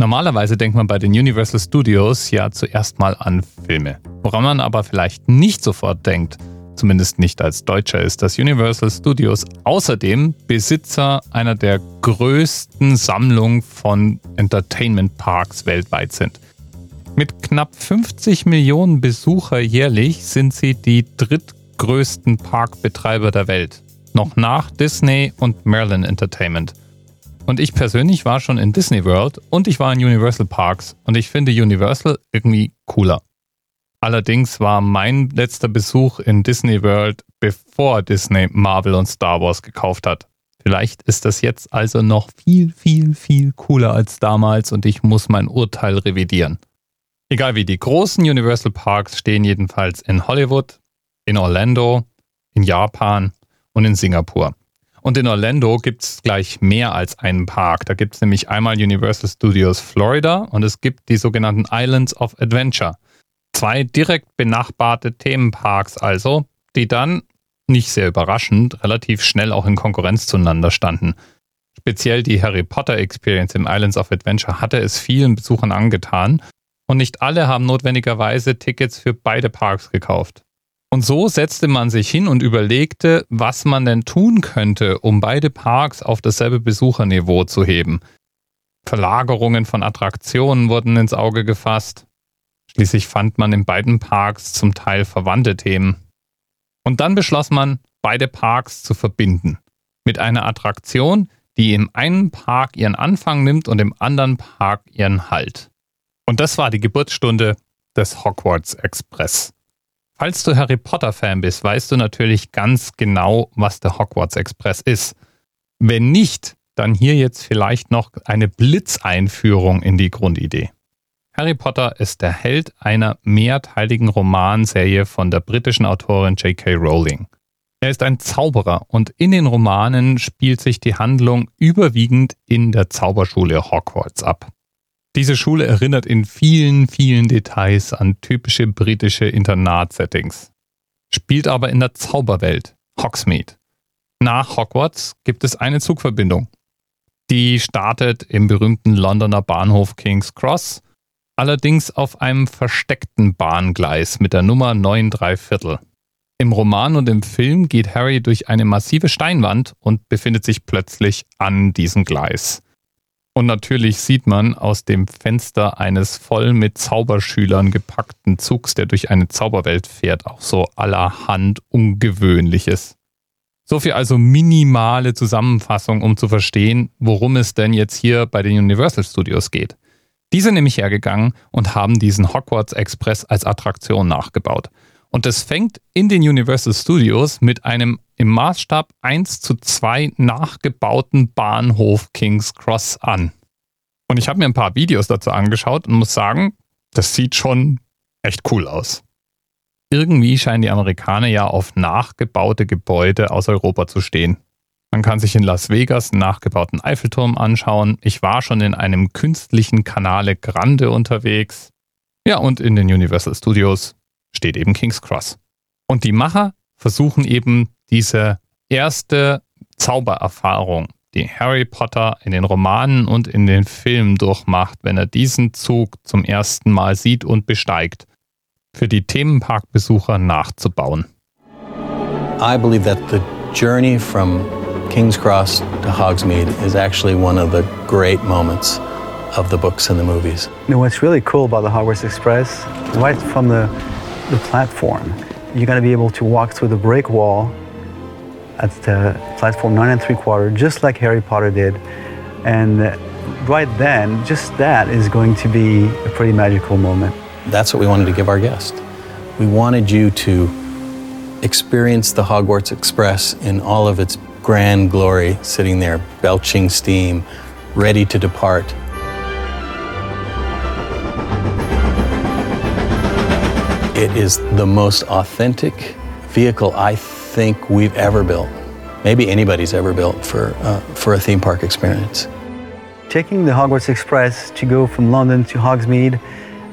Normalerweise denkt man bei den Universal Studios ja zuerst mal an Filme. Woran man aber vielleicht nicht sofort denkt, zumindest nicht als Deutscher, ist, dass Universal Studios außerdem Besitzer einer der größten Sammlungen von Entertainment Parks weltweit sind. Mit knapp 50 Millionen Besucher jährlich sind sie die drittgrößten Parkbetreiber der Welt. Noch nach Disney und Merlin Entertainment. Und ich persönlich war schon in Disney World und ich war in Universal Parks und ich finde Universal irgendwie cooler. Allerdings war mein letzter Besuch in Disney World, bevor Disney Marvel und Star Wars gekauft hat. Vielleicht ist das jetzt also noch viel, viel, viel cooler als damals und ich muss mein Urteil revidieren. Egal wie, die großen Universal Parks stehen jedenfalls in Hollywood, in Orlando, in Japan und in Singapur. Und in Orlando gibt es gleich mehr als einen Park. Da gibt es nämlich einmal Universal Studios Florida und es gibt die sogenannten Islands of Adventure. Zwei direkt benachbarte Themenparks also, die dann, nicht sehr überraschend, relativ schnell auch in Konkurrenz zueinander standen. Speziell die Harry Potter Experience im Islands of Adventure hatte es vielen Besuchern angetan und nicht alle haben notwendigerweise Tickets für beide Parks gekauft. Und so setzte man sich hin und überlegte, was man denn tun könnte, um beide Parks auf dasselbe Besucherniveau zu heben. Verlagerungen von Attraktionen wurden ins Auge gefasst. Schließlich fand man in beiden Parks zum Teil verwandte Themen. Und dann beschloss man, beide Parks zu verbinden. Mit einer Attraktion, die im einen Park ihren Anfang nimmt und im anderen Park ihren Halt. Und das war die Geburtsstunde des Hogwarts Express. Falls du Harry Potter-Fan bist, weißt du natürlich ganz genau, was der Hogwarts Express ist. Wenn nicht, dann hier jetzt vielleicht noch eine Blitzeinführung in die Grundidee. Harry Potter ist der Held einer mehrteiligen Romanserie von der britischen Autorin J.K. Rowling. Er ist ein Zauberer und in den Romanen spielt sich die Handlung überwiegend in der Zauberschule Hogwarts ab. Diese Schule erinnert in vielen, vielen Details an typische britische Internatsettings, spielt aber in der Zauberwelt, Hogsmeade. Nach Hogwarts gibt es eine Zugverbindung. Die startet im berühmten Londoner Bahnhof King's Cross, allerdings auf einem versteckten Bahngleis mit der Nummer 9 Viertel. Im Roman und im Film geht Harry durch eine massive Steinwand und befindet sich plötzlich an diesem Gleis. Und natürlich sieht man aus dem Fenster eines voll mit Zauberschülern gepackten Zugs, der durch eine Zauberwelt fährt, auch so allerhand Ungewöhnliches. So viel also minimale Zusammenfassung, um zu verstehen, worum es denn jetzt hier bei den Universal Studios geht. Die sind nämlich hergegangen und haben diesen Hogwarts Express als Attraktion nachgebaut. Und das fängt in den Universal Studios mit einem im Maßstab 1 zu 2 nachgebauten Bahnhof King's Cross an. Und ich habe mir ein paar Videos dazu angeschaut und muss sagen, das sieht schon echt cool aus. Irgendwie scheinen die Amerikaner ja auf nachgebaute Gebäude aus Europa zu stehen. Man kann sich in Las Vegas einen nachgebauten Eiffelturm anschauen. Ich war schon in einem künstlichen Canale Grande unterwegs. Ja, und in den Universal Studios steht eben King's Cross. Und die Macher versuchen eben diese erste Zaubererfahrung, die Harry Potter in den Romanen und in den Filmen durchmacht, wenn er diesen Zug zum ersten Mal sieht und besteigt, für die Themenparkbesucher nachzubauen. I believe that the journey from King's Cross to Hogsmeade is actually one of the great moments of the books and the movies. You know what's really cool about the Hogwarts Express? Right from the the platform. You're going to be able to walk through the brick wall at the platform nine and three quarter, just like Harry Potter did. And right then, just that is going to be a pretty magical moment. That's what we wanted to give our guest. We wanted you to experience the Hogwarts Express in all of its grand glory, sitting there belching steam, ready to depart. It is the most authentic vehicle I think we've ever built. Maybe anybody's ever built for, uh, for a theme park experience. Taking the Hogwarts Express to go from London to Hogsmeade,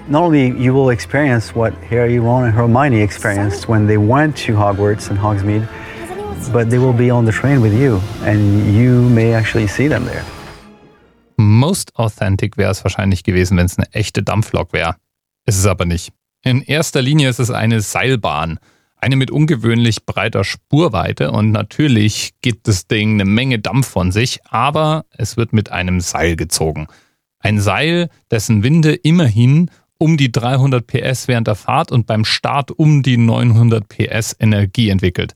not only you will experience what Harry, Ron, and Hermione experienced when they went to Hogwarts and Hogsmeade, but they will be on the train with you, and you may actually see them there. Most authentic wäre es wahrscheinlich gewesen, wenn es eine echte Dampflok wäre. Ist es aber nicht. In erster Linie ist es eine Seilbahn. Eine mit ungewöhnlich breiter Spurweite und natürlich gibt das Ding eine Menge Dampf von sich, aber es wird mit einem Seil gezogen. Ein Seil, dessen Winde immerhin um die 300 PS während der Fahrt und beim Start um die 900 PS Energie entwickelt.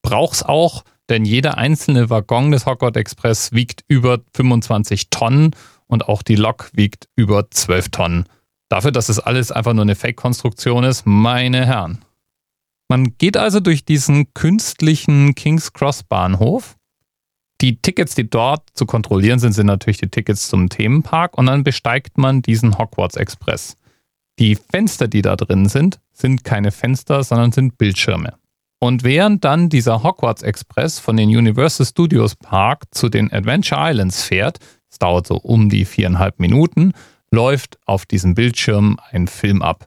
Braucht's auch, denn jeder einzelne Waggon des Hogwarts Express wiegt über 25 Tonnen und auch die Lok wiegt über 12 Tonnen. Dafür, dass es alles einfach nur eine Fake-Konstruktion ist, meine Herren. Man geht also durch diesen künstlichen King's Cross Bahnhof. Die Tickets, die dort zu kontrollieren sind, sind natürlich die Tickets zum Themenpark und dann besteigt man diesen Hogwarts Express. Die Fenster, die da drin sind, sind keine Fenster, sondern sind Bildschirme. Und während dann dieser Hogwarts Express von den Universal Studios Park zu den Adventure Islands fährt, es dauert so um die viereinhalb Minuten, läuft auf diesem Bildschirm ein Film ab.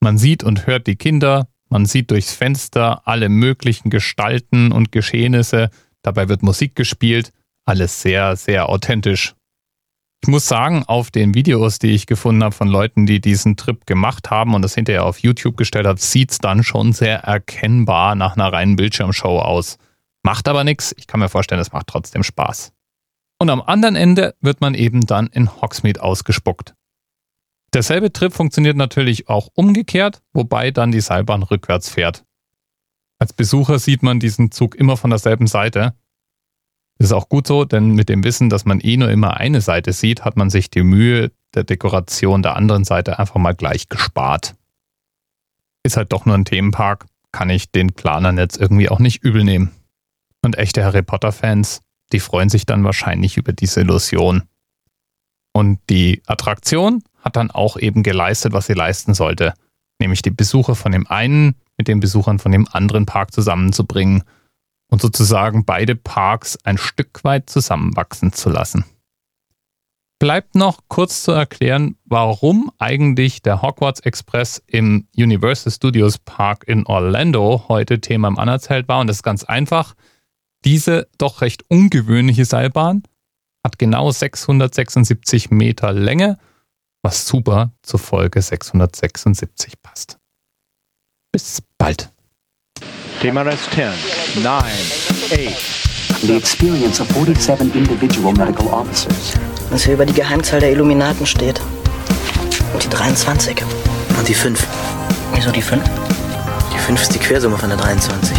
Man sieht und hört die Kinder, man sieht durchs Fenster alle möglichen Gestalten und Geschehnisse, dabei wird Musik gespielt, alles sehr, sehr authentisch ich muss sagen, auf den Videos, die ich gefunden habe von Leuten, die diesen Trip gemacht haben und das hinterher auf YouTube gestellt haben, sieht es dann schon sehr erkennbar nach einer reinen Bildschirmshow aus. Macht aber nichts. Ich kann mir vorstellen, es macht trotzdem Spaß. Und am anderen Ende wird man eben dann in Hogsmeade ausgespuckt. Derselbe Trip funktioniert natürlich auch umgekehrt, wobei dann die Seilbahn rückwärts fährt. Als Besucher sieht man diesen Zug immer von derselben Seite das ist auch gut so, denn mit dem Wissen, dass man eh nur immer eine Seite sieht, hat man sich die Mühe der Dekoration der anderen Seite einfach mal gleich gespart. Ist halt doch nur ein Themenpark, kann ich den Planern jetzt irgendwie auch nicht übel nehmen. Und echte Harry Potter-Fans, die freuen sich dann wahrscheinlich über diese Illusion. Und die Attraktion hat dann auch eben geleistet, was sie leisten sollte, nämlich die Besucher von dem einen mit den Besuchern von dem anderen Park zusammenzubringen – und sozusagen beide Parks ein Stück weit zusammenwachsen zu lassen. Bleibt noch kurz zu erklären, warum eigentlich der Hogwarts Express im Universal Studios Park in Orlando heute Thema im Anerzelt war. Und das ist ganz einfach. Diese doch recht ungewöhnliche Seilbahn hat genau 676 Meter Länge, was super zur Folge 676 passt. Bis bald. TMRS 10, 9, 8. The experience of 47 individual medical officers. Was hier über die Geheimzahl der Illuminaten steht. Und die 23. Und die 5. Wieso die 5? Die 5 ist die Quersumme von der 23.